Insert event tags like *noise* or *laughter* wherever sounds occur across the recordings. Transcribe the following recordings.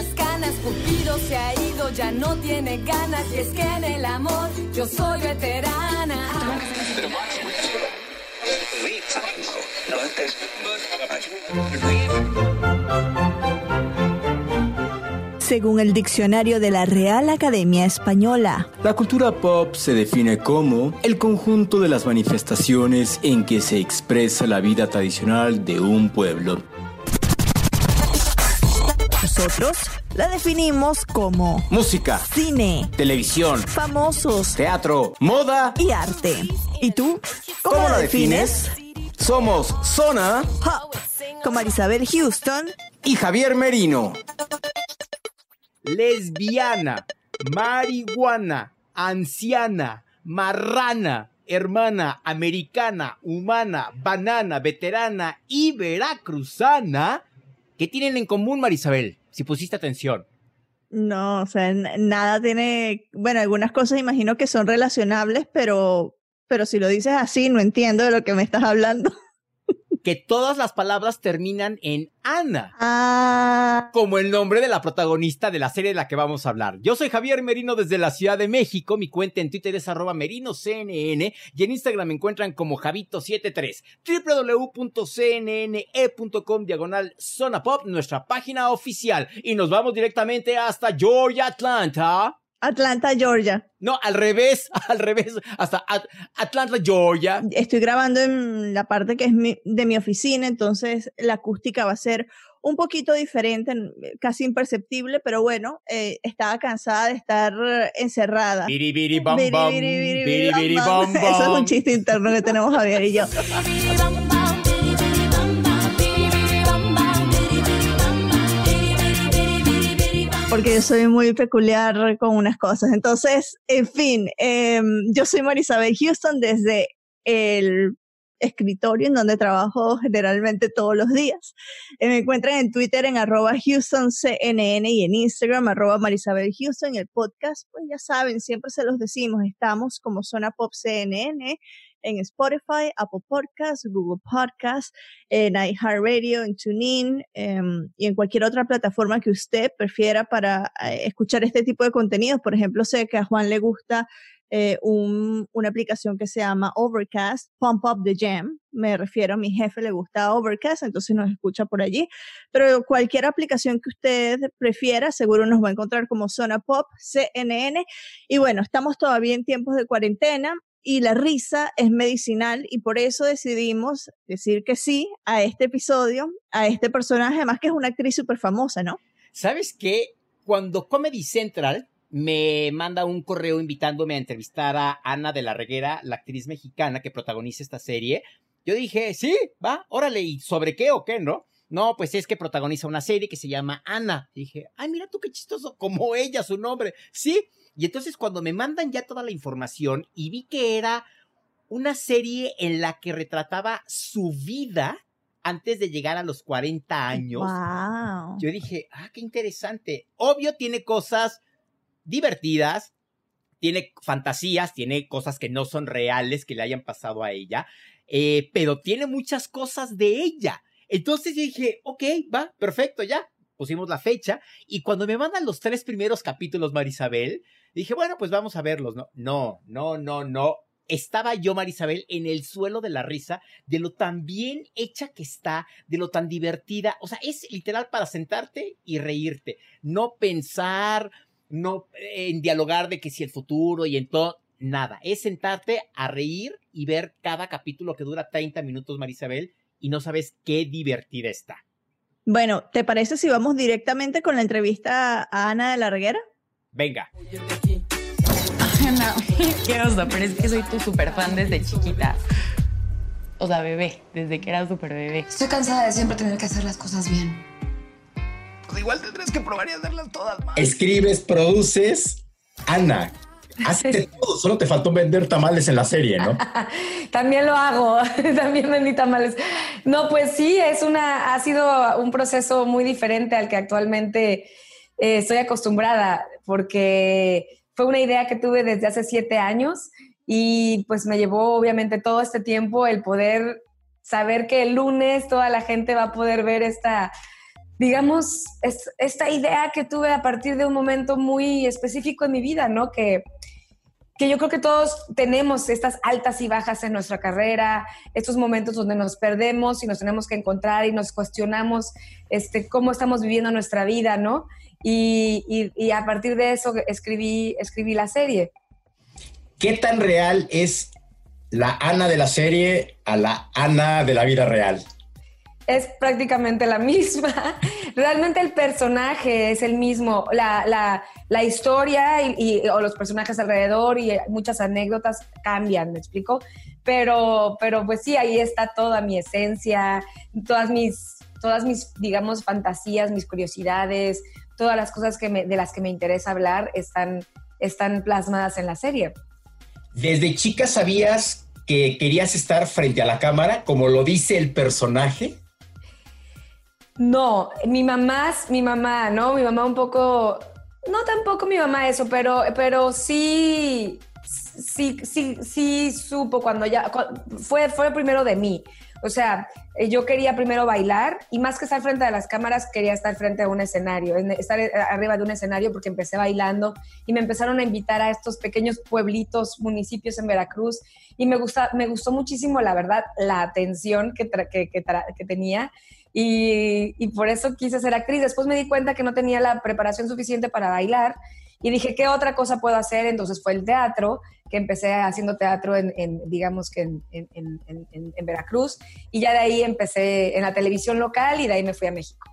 más ganas. Cupido se ha ido, ya no tiene ganas. Y es que en el amor yo soy veterana. Según el diccionario de la Real Academia Española, La cultura pop se define como el conjunto de las manifestaciones en que se expresa la vida tradicional de un pueblo. nosotros la definimos como Música, cine, televisión, famosos teatro, moda. y arte. ¿Y tú? ¿Cómo, ¿Cómo la defines? Somos Zona Hop, con Marisabel Houston y Javier Merino. lesbiana, marihuana, anciana, marrana, hermana, americana, humana, banana, veterana y veracruzana. ¿Qué tienen en común, Marisabel? Si pusiste atención. No, o sea, nada tiene, bueno, algunas cosas imagino que son relacionables, pero, pero si lo dices así, no entiendo de lo que me estás hablando. *laughs* Que todas las palabras terminan en Ana. Ah, como el nombre de la protagonista de la serie de la que vamos a hablar. Yo soy Javier Merino desde la Ciudad de México. Mi cuenta en Twitter es arroba merinoCNN y en Instagram me encuentran como Javito73. www.cnne.com diagonal Zona Pop, nuestra página oficial. Y nos vamos directamente hasta Georgia, Atlanta. Atlanta, Georgia. No, al revés, *laughs* al revés, hasta At- Atlanta, Georgia. Estoy grabando en la parte que es mi- de mi oficina, entonces la acústica va a ser un poquito diferente, casi imperceptible, pero bueno, eh, estaba cansada de estar encerrada. Biri, biri, bam, Biri, bam. biri, biri, Biri, biri, bam, bam, bam. *laughs* Eso es un bam. chiste interno *laughs* porque yo soy muy peculiar con unas cosas. Entonces, en fin, em, yo soy Marisabel Houston desde el escritorio en donde trabajo generalmente todos los días. Eh, me encuentran en Twitter en arroba HoustonCNN y en Instagram arroba Marisabel Houston. El podcast, pues ya saben, siempre se los decimos, estamos como Zona Pop CNN en Spotify, Apple Podcasts, Google Podcasts, en iHeartRadio, en TuneIn em, y en cualquier otra plataforma que usted prefiera para eh, escuchar este tipo de contenidos. Por ejemplo, sé que a Juan le gusta eh, un- una aplicación que se llama Overcast, Pump Up the Jam. Me refiero a mi jefe, le gusta Overcast, entonces nos escucha por allí. Pero cualquier aplicación que usted prefiera, seguro nos va a encontrar como Zona Pop, CNN. Y bueno, estamos todavía en tiempos de cuarentena y la risa es medicinal y por eso decidimos decir que sí a este episodio, a este personaje, además que es una actriz súper famosa, ¿no? ¿Sabes qué? Cuando Comedy Central me manda un correo invitándome a entrevistar a Ana de la Reguera, la actriz mexicana que protagoniza esta serie, yo dije, sí, va, órale, ¿y sobre qué o qué, no? No, pues es que protagoniza una serie que se llama Ana. Dije, ay, mira tú qué chistoso, como ella, su nombre. Sí. Y entonces cuando me mandan ya toda la información y vi que era una serie en la que retrataba su vida antes de llegar a los 40 años. Wow. Yo dije, ah, qué interesante. Obvio tiene cosas divertidas, tiene fantasías, tiene cosas que no son reales que le hayan pasado a ella, eh, pero tiene muchas cosas de ella. Entonces yo dije, ok, va, perfecto, ya. Pusimos la fecha y cuando me mandan los tres primeros capítulos, Marisabel, dije, bueno, pues vamos a verlos. No, no, no, no, no. Estaba yo, Marisabel, en el suelo de la risa de lo tan bien hecha que está, de lo tan divertida. O sea, es literal para sentarte y reírte. No pensar, no eh, en dialogar de que si el futuro y en todo. Nada. Es sentarte a reír y ver cada capítulo que dura 30 minutos, Marisabel, y no sabes qué divertida está. Bueno, ¿te parece si vamos directamente con la entrevista a Ana de la Reguera? Venga. No, qué oso, pero es que soy tu super fan desde chiquita. o sea, bebé, desde que era súper bebé. Estoy cansada de siempre tener que hacer las cosas bien. Pues igual tendrás que probar y hacerlas todas mal. Escribes, produces, Ana, Haces todo, solo te faltó vender tamales en la serie, ¿no? *laughs* también lo hago, *laughs* también vendí tamales. No, pues sí, es una, ha sido un proceso muy diferente al que actualmente eh, estoy acostumbrada, porque fue una idea que tuve desde hace siete años y pues me llevó obviamente todo este tiempo el poder saber que el lunes toda la gente va a poder ver esta, digamos, esta idea que tuve a partir de un momento muy específico en mi vida, ¿no? Que, que yo creo que todos tenemos estas altas y bajas en nuestra carrera, estos momentos donde nos perdemos y nos tenemos que encontrar y nos cuestionamos este, cómo estamos viviendo nuestra vida, ¿no? Y, y a partir de eso escribí, escribí la serie. ¿Qué tan real es la Ana de la serie a la Ana de la vida real? Es prácticamente la *laughs* misma. Realmente el personaje es el mismo. La, la, la historia y, o los personajes alrededor y muchas anécdotas cambian, ¿me explico? Pero, pero pues sí, ahí está toda mi esencia, todas mis, todas mis, digamos, fantasías, mis curiosidades, todas las cosas que de las que me interesa hablar están, están plasmadas en la serie. ¿Desde chica sabías que querías estar frente a la cámara, como lo dice el personaje? No, mi mamá, mi mamá, ¿no? Mi mamá un poco, no tampoco mi mamá eso, pero, pero sí, sí, sí, sí supo cuando ya, fue, fue primero de mí. O sea, eh, yo quería primero bailar y más que estar frente a las cámaras, quería estar frente a un escenario, estar eh, arriba de un escenario porque empecé bailando y me empezaron a invitar a estos pequeños pueblitos, municipios en Veracruz y me, gusta, me gustó muchísimo, la verdad, la atención que, que, que, tenía. Y, y, por eso quise ser actriz. Después me di cuenta que no tenía la preparación suficiente para bailar y dije, ¿qué otra cosa puedo hacer? Entonces fue el teatro, que empecé haciendo teatro en, digamos que en, en, Veracruz, y ya de ahí empecé en la televisión local y de ahí me fui a México.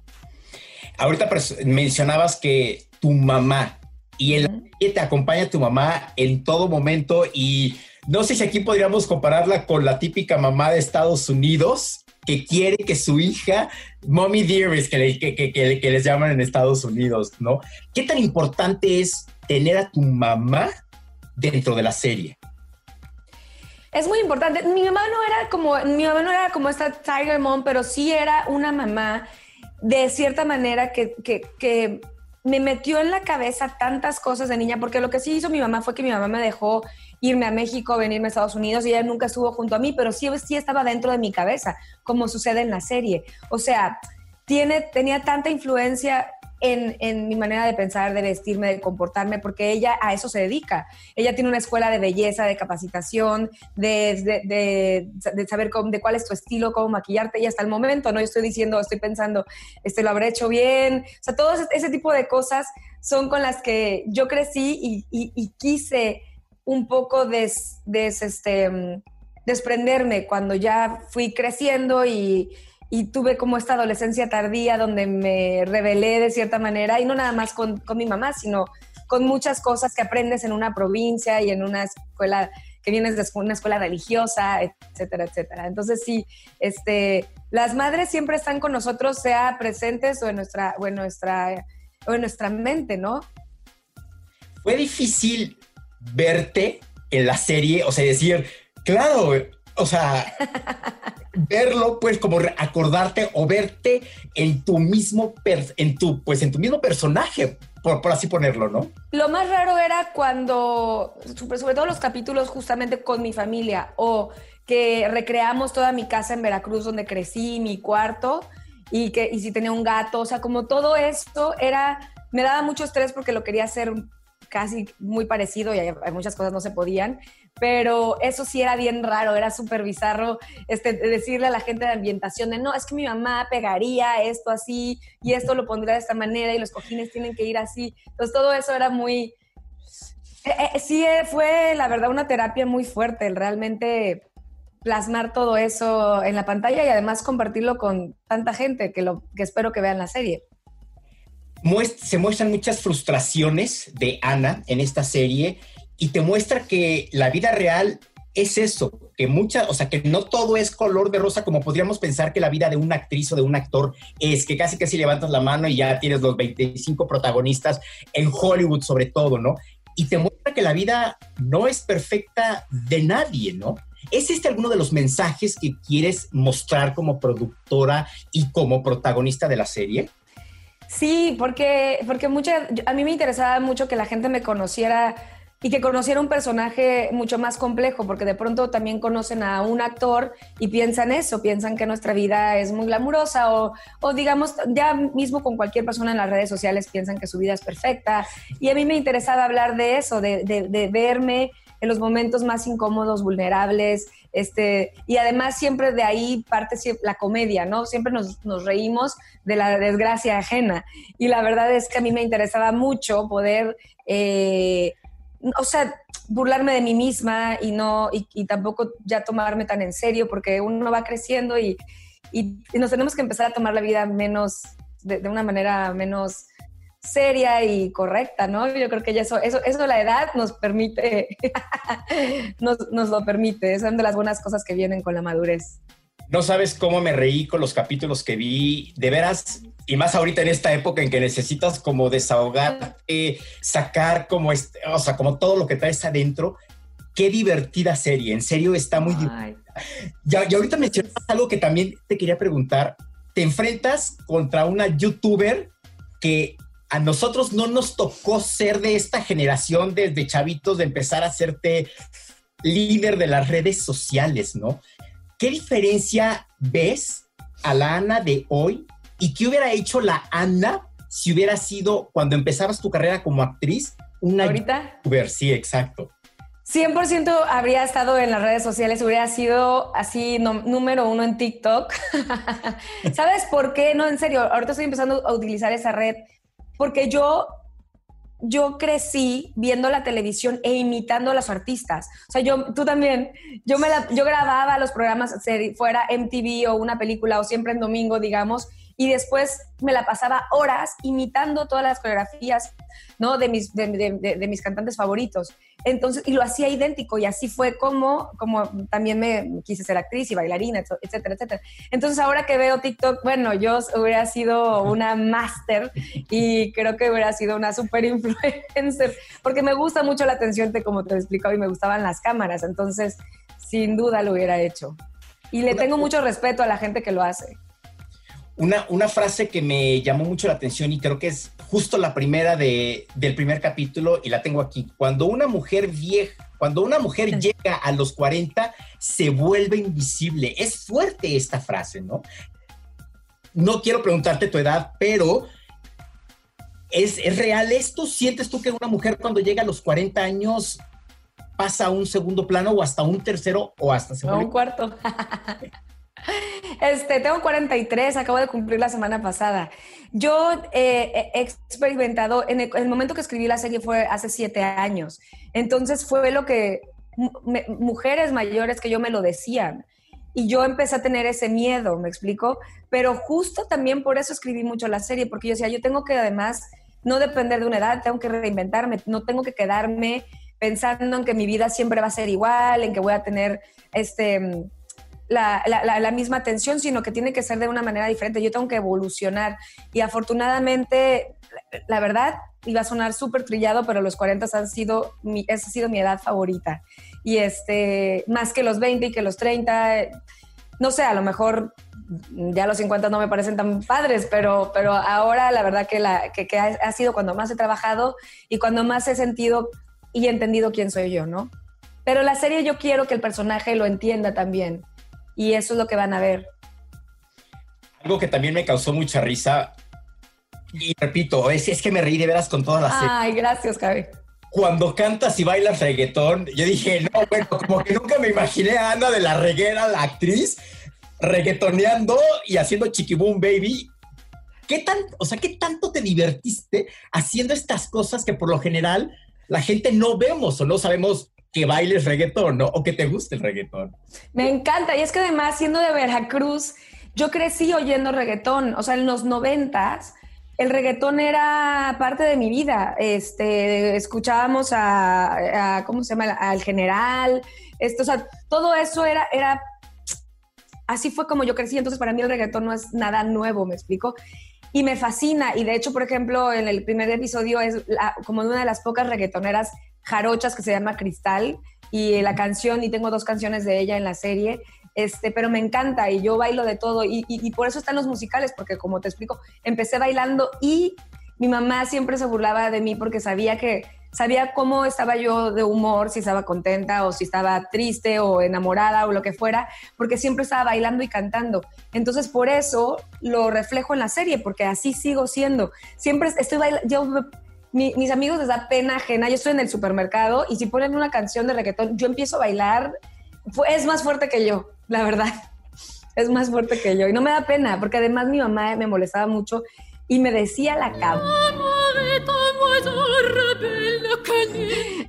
Ahorita mencionabas que tu mamá, y el que te acompaña tu mamá en todo momento, y no sé si aquí podríamos compararla con la típica mamá de Estados Unidos, que quiere que su hija, mommy dearest, que, que, que, les llaman en Estados Unidos, ¿no? ¿Qué tan importante es tener a tu mamá dentro de la serie? Es muy importante. Mi mamá no era como, mi mamá no era como esta Tiger Mom, pero sí era una mamá de cierta manera que, que me metió en la cabeza tantas cosas de niña, porque lo que sí hizo mi mamá fue que mi mamá me dejó irme a México, venirme a Estados Unidos y ella nunca estuvo junto a mí, pero sí, sí estaba dentro de mi cabeza, como sucede en la serie. O sea, tiene, tenía tanta influencia en, mi manera de pensar, de vestirme, de comportarme, porque ella a eso se dedica. Ella tiene una escuela de belleza, de capacitación, de, de, saber cómo, de cuál es tu estilo, cómo maquillarte. Y hasta el momento, ¿no? Yo estoy diciendo, estoy pensando, este, lo habré hecho bien. O sea, todo ese, tipo de cosas son con las que yo crecí y quise un poco des, este, mm, desprenderme cuando ya fui creciendo y, tuve como esta adolescencia tardía donde me rebelé de cierta manera y no nada más con, mi mamá, sino con muchas cosas que aprendes en una provincia y en una escuela que vienes de una escuela religiosa, etcétera, etcétera. Entonces sí, este, las madres siempre están con nosotros, sea presentes o en nuestra, o en nuestra, o en nuestra mente, ¿no? Fue difícil verte en la serie, o sea, decir, claro, o sea, *laughs* verlo, pues, como acordarte o verte en tu mismo, en tu, pues, en tu mismo personaje, por, por, así ponerlo, ¿no? Lo más raro era cuando, sobre todo los capítulos justamente con mi familia, o que recreamos toda mi casa en Veracruz, donde crecí, mi cuarto, y que y si tenía un gato, o sea, como todo esto era, me daba mucho estrés porque lo quería hacer casi muy parecido y hay, muchas cosas no se podían, pero eso sí era bien raro, era súper bizarro este, decirle a la gente de ambientación de no, es que mi mamá pegaría esto así y esto lo pondría de esta manera y los cojines tienen que ir así. Entonces todo eso era muy... Eh, eh, sí eh, fue la verdad una terapia muy fuerte, el realmente plasmar todo eso en la pantalla y además compartirlo con tanta gente que, lo, que espero que vean la serie se muestran muchas frustraciones de Ana en esta serie y te muestra que la vida real es eso, que mucha, o sea, que no todo es color de rosa como podríamos pensar que la vida de una actriz o de un actor es, que casi casi levantas la mano y ya tienes los 25 protagonistas en Hollywood sobre todo, ¿no? Y te muestra que la vida no es perfecta de nadie, ¿no? ¿Es este alguno de los mensajes que quieres mostrar como productora y como protagonista de la serie? Sí, porque, porque mucha, a mí me interesaba mucho que la gente me conociera y que conociera un personaje mucho más complejo, porque de pronto también conocen a un actor y piensan eso, piensan que nuestra vida es muy glamurosa o, o digamos, ya mismo con cualquier persona en las redes sociales piensan que su vida es perfecta. Y a mí me interesaba hablar de eso, de, de, de verme en los momentos más incómodos, vulnerables, este, y además siempre de ahí parte la comedia, ¿no? Siempre nos, nos, reímos de la desgracia ajena. Y la verdad es que a mí me interesaba mucho poder eh, o sea, burlarme de mí misma y no, y, tampoco ya tomarme tan en serio, porque uno va creciendo y, y, nos tenemos que empezar a tomar la vida menos, de, una manera menos seria y correcta, ¿no? Yo creo que ya eso, eso, eso la edad nos permite, *laughs* nos, nos lo permite, son de las buenas cosas que vienen con la madurez. No sabes cómo me reí con los capítulos que vi. De veras, y más ahorita en esta época en que necesitas como desahogar, sacar como, este, o sea, como todo lo que traes adentro. Qué divertida serie, en serio está muy divertida. Ya, y ahorita mencionas algo que también te quería preguntar. Te enfrentas contra una youtuber que a nosotros no nos tocó ser de esta generación desde chavitos de empezar a hacerte líder de las redes sociales, ¿no? ¿Qué diferencia ves a la Ana de hoy ¿Y qué hubiera hecho la Ana si hubiera sido, cuando empezabas tu carrera como actriz, una ¿Ahorita? youtuber? Sí, exacto. 100% habría estado en las redes sociales, hubiera sido así número uno en TikTok. *laughs* ¿Sabes por qué? No, en serio, ahorita estoy empezando a utilizar esa red porque yo, yo crecí viendo la televisión e imitando a los artistas. O sea, yo, tú también, yo, me yo grababa los programas, fuera MTV o una película o siempre en domingo, digamos, y después me la pasaba horas imitando todas las coreografías, ¿no? De mis, de, mis cantantes favoritos. Entonces, y lo hacía idéntico y así fue como, como también me quise ser actriz y bailarina, etcétera, etcétera. Entonces, ahora que veo TikTok, bueno, yo hubiera sido una máster y creo que hubiera sido una super influencer, porque me gusta mucho la atención, como te explicaba, y me gustaban las cámaras. Entonces, sin duda lo hubiera hecho. Y le tengo mucho respeto a la gente que lo hace. Una, frase que me llamó mucho la atención y creo que es justo la primera de, del primer capítulo y la tengo aquí. Cuando una mujer vieja, cuando una mujer llega a los 40, se vuelve invisible. Es fuerte esta frase, ¿no? No quiero preguntarte tu edad, pero ¿es, ¿es real esto? ¿Sientes tú que una mujer cuando llega a los 40 años pasa a un segundo plano o hasta un tercero o hasta se un cuarto. *laughs* Este, tengo 43, acabo de cumplir la semana pasada. Yo eh, he experimentado, en el, momento que escribí la serie fue hace siete años, entonces fue lo que mujeres mayores que yo me lo decían. Y yo empecé a tener ese miedo, ¿me explico? Pero justo también por eso escribí mucho la serie, porque yo decía, yo tengo que además no depender de una edad, tengo que reinventarme, no tengo que quedarme pensando en que mi vida siempre va a ser igual, en que voy a tener este la, la, misma atención, sino que tiene que ser de una manera diferente. Yo tengo que evolucionar. Y afortunadamente, la verdad, iba a sonar súper trillado, pero los 40 han sido mi, ha sido mi edad favorita. Y este, más que los 20 y que los 30, no sé, a lo mejor ya los 50 no me parecen tan padres, pero, pero ahora la verdad que, la, que ha, sido cuando más he trabajado y cuando más he sentido y entendido quién soy yo, ¿no? Pero la serie yo quiero que el personaje lo entienda también y eso es lo que van a ver. Algo que también me causó mucha risa, y repito, es, es que me reí de veras con todas las... Ay, gracias, Javi. Cuando cantas y bailas reggaetón, yo dije, no, bueno, como que nunca me imaginé a Ana de la Reguera, la actriz, reggaetoneando y haciendo chiquiboom baby. ¿Qué tan, o sea, qué tanto te divertiste haciendo estas cosas que por lo general la gente no vemos o no sabemos que bailes reggaetón. O que te guste el reggaetón. Me encanta. Y es que además, siendo de Veracruz, yo crecí oyendo reggaetón. O sea, en los noventas, el reggaetón era parte de mi vida. Este, escuchábamos a, ¿cómo se llama? Al general, Esto, o sea, todo eso era, era, así fue como yo crecí, entonces para mí el reggaetón no es nada nuevo, me explico. Y me fascina, y de hecho, por ejemplo, en el primer episodio es como una de las pocas reggaetoneras jarochas que se llama Cristal, y la canción, y tengo dos canciones de ella en la serie, este, pero me encanta y yo bailo de todo y, y, por eso están los musicales, porque como te explico, empecé bailando y mi mamá siempre se burlaba de mí porque sabía que sabía cómo estaba yo de humor, si estaba contenta o si estaba triste o enamorada o lo que fuera, porque siempre estaba bailando y cantando. Entonces, por eso lo reflejo en la serie, porque así sigo siendo. Siempre estoy bailando, yo mis amigos les da pena ajena, yo estoy en el supermercado y si ponen una canción de reggaetón, yo empiezo a bailar, es más fuerte que yo, la verdad. *laughs* Es más fuerte que yo y no me da pena, porque además mi mamá me molestaba mucho y me decía la cama.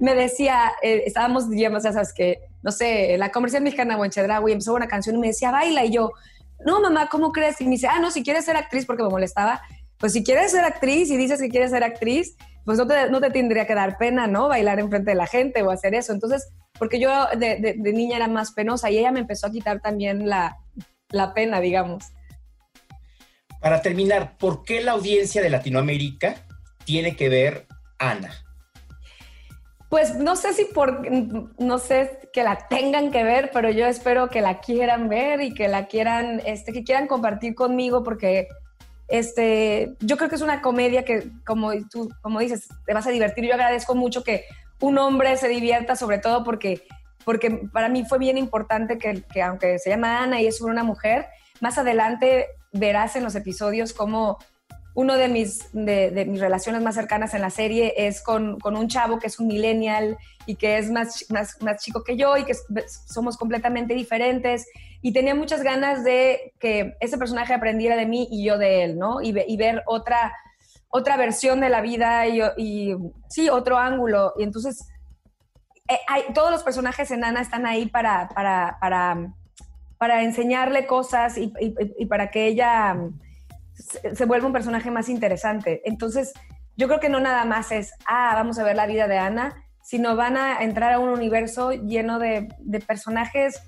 Me decía, eh, estábamos, digamos, ya sabes que, no sé, la comercial mexicana y empezó una canción y me decía, baila. Y yo, no, mamá, ¿cómo crees? Y me dice, ah, no, si quieres ser actriz, porque me molestaba, pues si quieres ser actriz y dices que quieres ser actriz, pues no te, no te tendría que dar pena, ¿no? Bailar enfrente de la gente o hacer eso. Entonces, porque yo de, de, niña era más penosa y ella me empezó a quitar también la, la pena, digamos. Para terminar, ¿por qué la audiencia de Latinoamérica tiene que ver Ana? Pues no sé si por, no sé que la tengan que ver, pero yo espero que la quieran ver y que la quieran, este, que quieran compartir conmigo porque este, yo creo que es una comedia que, como tú, como dices, te vas a divertir. Yo agradezco mucho que un hombre se divierta, sobre todo porque, porque para mí fue bien importante que, que aunque se llama Ana y es una mujer, más adelante verás en los episodios cómo uno de mis, de, mis relaciones más cercanas en la serie es con, un chavo que es un millennial y que es más, más, chico que yo y que somos completamente diferentes. Y tenía muchas ganas de que ese personaje aprendiera de mí y yo de él, ¿no? Y, ver otra, otra versión de la vida y, sí, otro ángulo. Y entonces, eh, todos los personajes en Ana están ahí para, para, para, para enseñarle cosas y para que ella se, vuelve un personaje más interesante. Entonces, yo creo que no nada más es, ah, vamos a ver la vida de Ana, sino van a entrar a un universo lleno de, personajes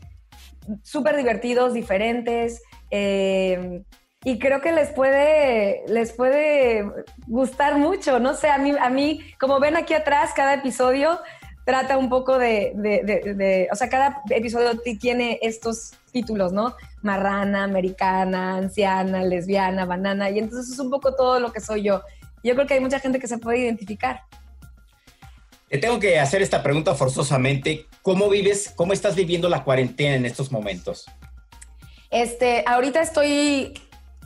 súper divertidos, diferentes. Eh, y creo que les puede, les puede gustar mucho. No sé, a mí, a mí, como ven aquí atrás, cada episodio trata un poco de, de, o sea, cada episodio tiene estos títulos, ¿no? Marrana, americana, anciana, lesbiana, banana, y entonces es un poco todo lo que soy yo. Yo creo que hay mucha gente que se puede identificar. Te tengo que hacer esta pregunta forzosamente. ¿Cómo vives, cómo estás viviendo la cuarentena en estos momentos? Este, ahorita estoy,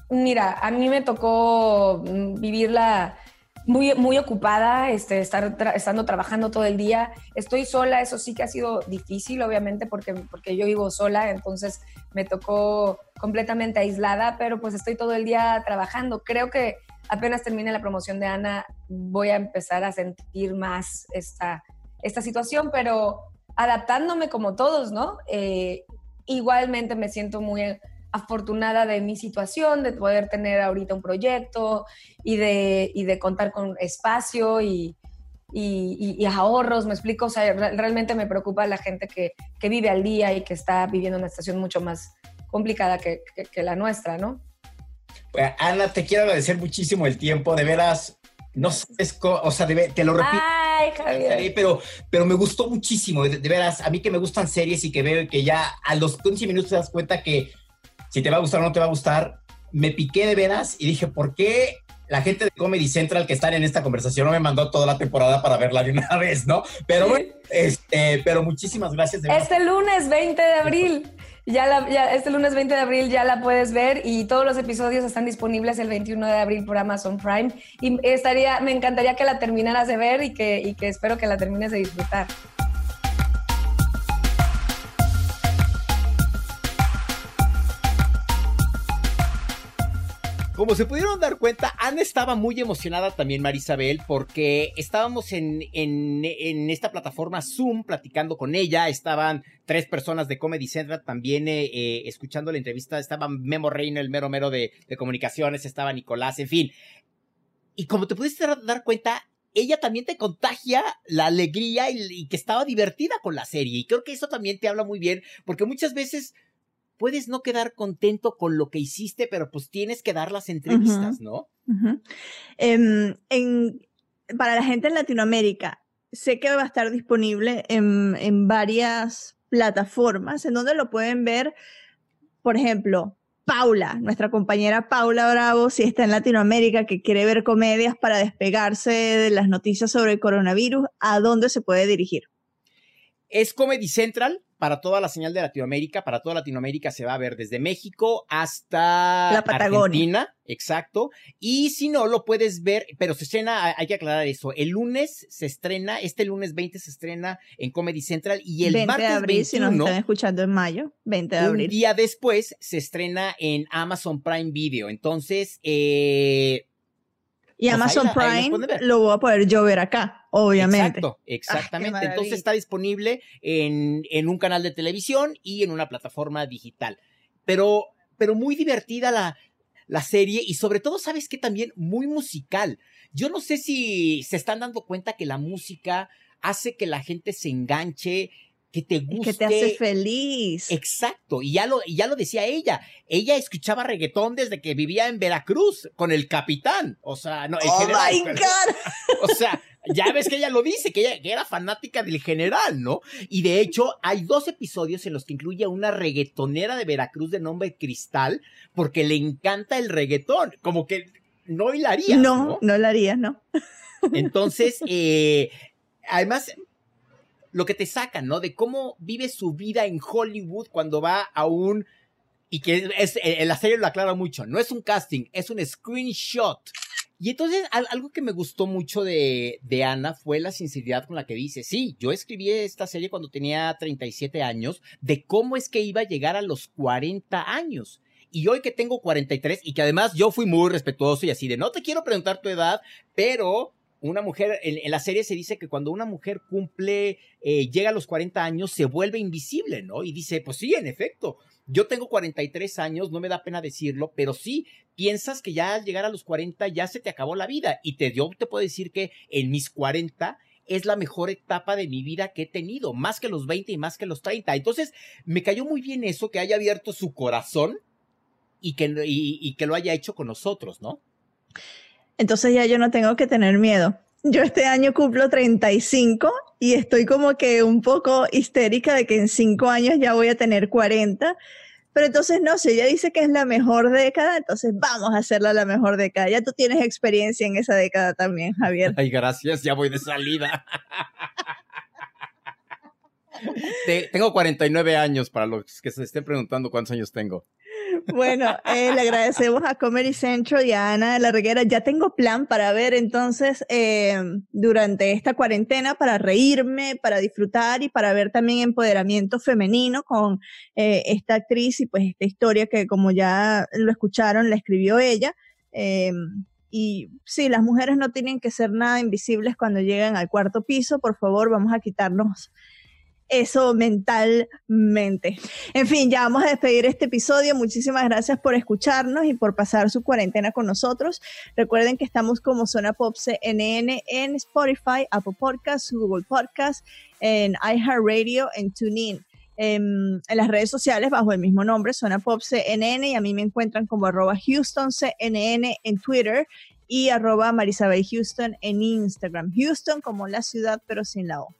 mira, a mí me tocó vivirla muy, muy ocupada, este, estar estando trabajando todo el día. Estoy sola, eso sí que ha sido difícil, obviamente, porque, porque yo vivo sola, entonces me tocó completamente aislada, pero pues estoy todo el día trabajando. Creo que apenas termine la promoción de Ana, voy a empezar a sentir más esta, esta situación, pero adaptándome como todos, ¿no? Eh, igualmente me siento muy afortunada de mi situación, de poder tener ahorita un proyecto y de, y de contar con espacio y, y, ahorros, me explico, o sea, realmente me preocupa la gente que, que, vive al día y que está viviendo una situación mucho más complicada que, que, la nuestra, ¿no? Pues, Ana, te quiero agradecer muchísimo el tiempo, de veras, no sé, o sea, te lo repito. Ay, Javier. Pero, pero me gustó muchísimo, de, de, veras, a mí que me gustan series y que veo que ya a los 15 minutos te das cuenta que si te va a gustar o no te va a gustar, me piqué de veras y dije, ¿por qué la gente de Comedy Central que están en esta conversación no me mandó toda la temporada para verla de una *laughs* vez, ¿no? Pero bueno, este, pero muchísimas gracias. De este lunes 20 de abril. Ya, la, ya, este lunes 20 de abril ya la puedes ver y todos los episodios están disponibles el 21 de abril por Amazon Prime. Y estaría, me encantaría que la terminaras de ver y que, y que espero que la termines de disfrutar. Como se pudieron dar cuenta, Ana estaba muy emocionada también, Marisabel, porque estábamos en, en, esta plataforma Zoom platicando con ella. Estaban tres personas de Comedy Central también eh, eh, escuchando la entrevista. Estaba Memo Reino, el mero mero de, de comunicaciones, estaba Nicolás, en fin. Y como te pudiste dar cuenta, ella también te contagia la alegría y, que estaba divertida con la serie. Y creo que eso también te habla muy bien, porque muchas veces puedes no quedar contento con lo que hiciste, pero pues tienes que dar las entrevistas, ¿no? Em, para la gente en Latinoamérica, sé que va a estar disponible en, en varias plataformas en donde lo pueden ver, por ejemplo, Paula, nuestra compañera Paula Bravo, si está en Latinoamérica, que quiere ver comedias para despegarse de las noticias sobre el coronavirus, ¿a dónde se puede dirigir? Es Comedy Central, para toda la señal de Latinoamérica, para toda Latinoamérica se va a ver desde México hasta la Patagonia. Argentina, exacto. Y si no, lo puedes ver, pero se estrena, hay que aclarar eso, el lunes se estrena, este lunes 20 se estrena en Comedy Central y el 20 martes de abril, 21, si nos están escuchando en mayo, 20 de un abril. día después se estrena en Amazon Prime Video. Entonces, eh, y pues Amazon ahí ahí Prime lo voy a poder yo ver acá, obviamente. Exacto, *laughs* exactamente. Entonces está disponible en, en un canal de televisión y en una plataforma digital. Pero, pero muy divertida la, la serie y sobre todo, ¿sabes qué? También muy musical. Yo no sé si se están dando cuenta que la música hace que la gente se enganche, que te guste. que te hace feliz. Exacto, y ya lo, y ya lo decía ella. Ella escuchaba reggaetón desde que vivía en Veracruz con el capitán. O sea, no, el oh general. my. God. *laughs* O sea, ya ves que ella lo dice, que ella que era fanática del general, ¿no? Y de hecho, hay dos episodios en los que incluye a una reggaetonera de Veracruz de nombre Cristal, porque le encanta el reggaetón. Como que no hilaría. No, ¿no? no lo haría, ¿no? Entonces, eh, además, lo que te sacan, ¿no? De cómo vive su vida en Hollywood cuando va a un... Y que es, en la serie lo aclara mucho, no es un casting, es un screenshot. Y entonces al- algo que me gustó mucho de, de Ana fue la sinceridad con la que dice, sí, yo escribí esta serie cuando tenía 37 años, de cómo es que iba a llegar a los 40 años. Y hoy que tengo 43 y que además yo fui muy respetuoso y así de, no te quiero preguntar tu edad, pero una mujer, en, la serie se dice que cuando una mujer cumple, eh, llega a los 40 años, se vuelve invisible, ¿no? Y dice, pues sí, en efecto, yo tengo 43 años, no me da pena decirlo, pero sí, piensas que ya al llegar a los 40 ya se te acabó la vida. Y te, yo te puedo decir que en mis 40 es la mejor etapa de mi vida que he tenido, más que los 20 y más que los 30. Entonces, me cayó muy bien eso, que haya abierto su corazón y que, y que lo haya hecho con nosotros, ¿no? Entonces ya yo no tengo que tener miedo. Yo este año cumplo 35 y estoy como que un poco histérica de que en cinco años ya voy a tener 40. Pero entonces no, si ella dice que es la mejor década, entonces vamos a hacerla la mejor década. Ya tú tienes experiencia en esa década también, Javier. Ay, gracias, ya voy de salida. *laughs* Te- tengo 49 años para los que se estén preguntando cuántos años tengo. Bueno, eh, le agradecemos a Comedy Central y a Ana de la Reguera. Ya tengo plan para ver entonces eh, durante esta cuarentena para reírme, para disfrutar y para ver también empoderamiento femenino con eh, esta actriz y pues esta historia que como ya lo escucharon, la escribió ella. Y sí, las mujeres no tienen que ser nada invisibles cuando llegan al cuarto piso. Por favor, vamos a quitarnos eso mentalmente. En fin, ya vamos a despedir este episodio. Muchísimas gracias por escucharnos y por pasar su cuarentena con nosotros. Recuerden que estamos como Zona Pop CNN en Spotify, Apple Podcasts, Google Podcasts, en iHeartRadio, en TuneIn. En, en las redes sociales bajo el mismo nombre, Zona Pop CNN, y a mí me encuentran como arroba Houston CNN en Twitter y arroba Marisabel Houston en Instagram. Houston como la ciudad, pero sin la O.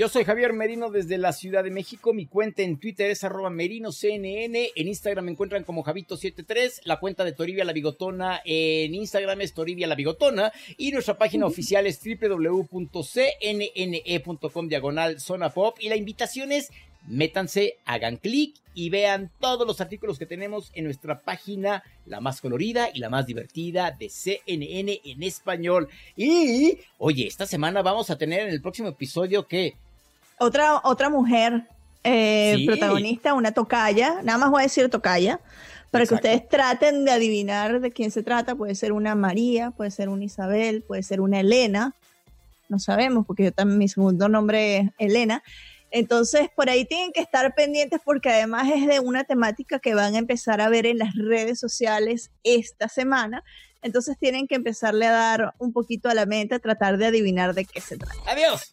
Yo soy Javier Merino desde la Ciudad de México. Mi cuenta en Twitter es arroba merinoCNN. En Instagram me encuentran como Javito73. La cuenta de Toribia la Bigotona en Instagram es Toribia la Bigotona. Y nuestra página oficial es www.cnne.com diagonal zona pop. Y la invitación es métanse, hagan clic y vean todos los artículos que tenemos en nuestra página, la más colorida y la más divertida de CNN en español. Y, oye, esta semana vamos a tener en el próximo episodio que Otra, otra mujer eh, Sí. protagonista, una tocaya, nada más voy a decir tocaya, para Exacto. que ustedes traten de adivinar de quién se trata. Puede ser una María, puede ser una Isabel, puede ser una Elena. No sabemos, porque yo también mi segundo nombre es Elena. Entonces, por ahí tienen que estar pendientes porque además es de una temática que van a empezar a ver en las redes sociales esta semana. Entonces tienen que empezarle a dar un poquito a la mente, a tratar de adivinar de qué se trata. Adiós.